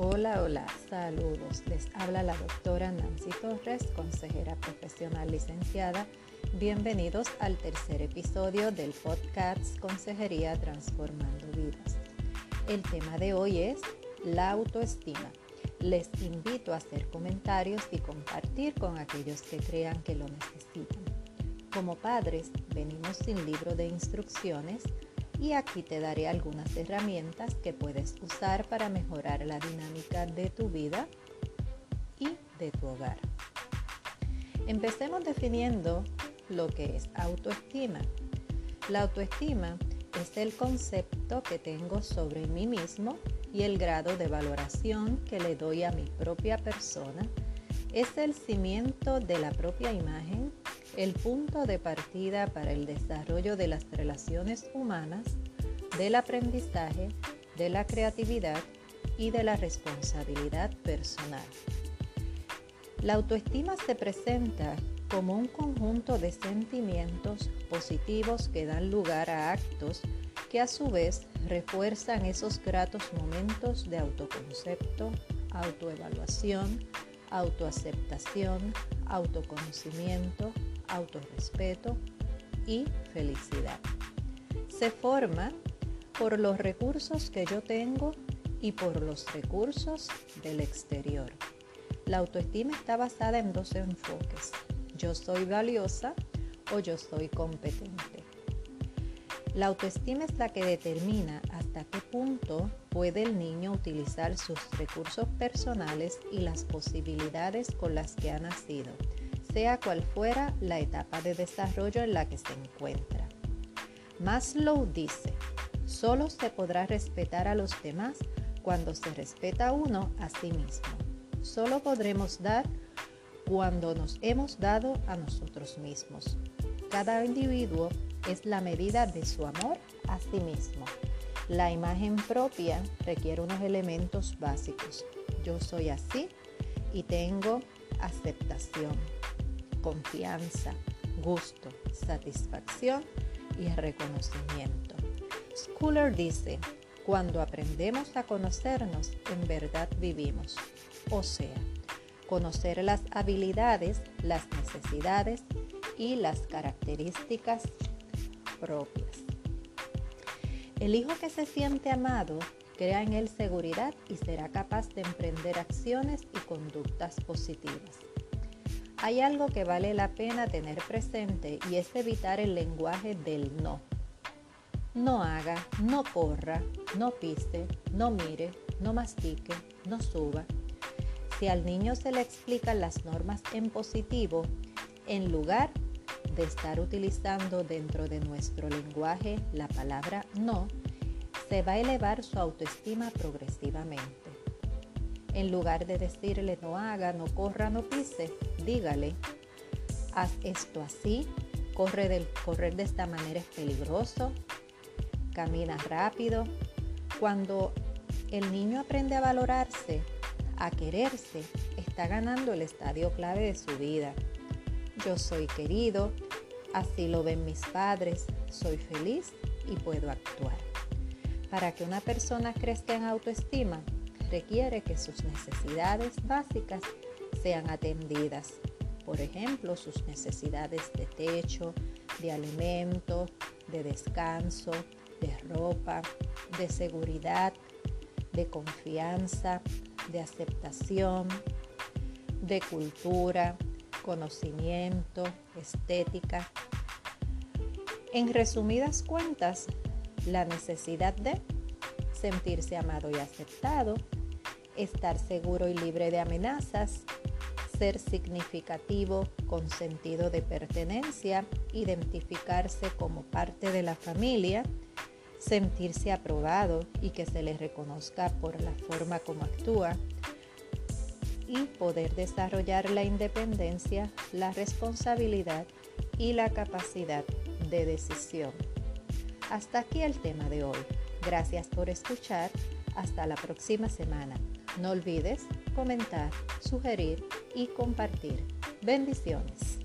Hola, hola, saludos. Les habla la doctora Nancy Torres, consejera profesional licenciada. Bienvenidos al tercer episodio del podcast Consejería Transformando Vidas. El tema de hoy es la autoestima. Les invito a hacer comentarios y compartir con aquellos que crean que lo necesitan. Como padres, venimos sin libro de instrucciones y aquí te daré algunas herramientas que puedes usar para mejorar la dinámica de tu vida y de tu hogar. Empecemos definiendo lo que es autoestima. La autoestima es el concepto que tengo sobre mí mismo y el grado de valoración que le doy a mi propia persona. Es el cimiento de la propia imagen el punto de partida para el desarrollo de las relaciones humanas, del aprendizaje, de la creatividad y de la responsabilidad personal. La autoestima se presenta como un conjunto de sentimientos positivos que dan lugar a actos que a su vez refuerzan esos gratos momentos de autoconcepto, autoevaluación, autoaceptación, autoconocimiento, autorrespeto y felicidad. Se forma por los recursos que yo tengo y por los recursos del exterior. La autoestima está basada en dos enfoques. Yo soy valiosa o yo soy competente. La autoestima es la que determina hasta qué punto puede el niño utilizar sus recursos personales y las posibilidades con las que ha nacido sea cual fuera la etapa de desarrollo en la que se encuentra. Maslow dice, solo se podrá respetar a los demás cuando se respeta uno a sí mismo. Solo podremos dar cuando nos hemos dado a nosotros mismos. Cada individuo es la medida de su amor a sí mismo. La imagen propia requiere unos elementos básicos. Yo soy así y tengo aceptación confianza, gusto, satisfacción y reconocimiento. Schooler dice, cuando aprendemos a conocernos, en verdad vivimos. O sea, conocer las habilidades, las necesidades y las características propias. El hijo que se siente amado crea en él seguridad y será capaz de emprender acciones y conductas positivas. Hay algo que vale la pena tener presente y es evitar el lenguaje del no. No haga, no corra, no pise, no mire, no mastique, no suba. Si al niño se le explican las normas en positivo, en lugar de estar utilizando dentro de nuestro lenguaje la palabra no, se va a elevar su autoestima progresivamente. En lugar de decirle no haga, no corra, no pise, dígale, haz esto así, corre del, correr de esta manera es peligroso, camina rápido. Cuando el niño aprende a valorarse, a quererse, está ganando el estadio clave de su vida. Yo soy querido, así lo ven mis padres, soy feliz y puedo actuar. Para que una persona crezca en autoestima, requiere que sus necesidades básicas sean atendidas. Por ejemplo, sus necesidades de techo, de alimento, de descanso, de ropa, de seguridad, de confianza, de aceptación, de cultura, conocimiento, estética. En resumidas cuentas, la necesidad de sentirse amado y aceptado, estar seguro y libre de amenazas, ser significativo con sentido de pertenencia, identificarse como parte de la familia, sentirse aprobado y que se le reconozca por la forma como actúa y poder desarrollar la independencia, la responsabilidad y la capacidad de decisión. Hasta aquí el tema de hoy. Gracias por escuchar. Hasta la próxima semana. No olvides comentar, sugerir y compartir. Bendiciones.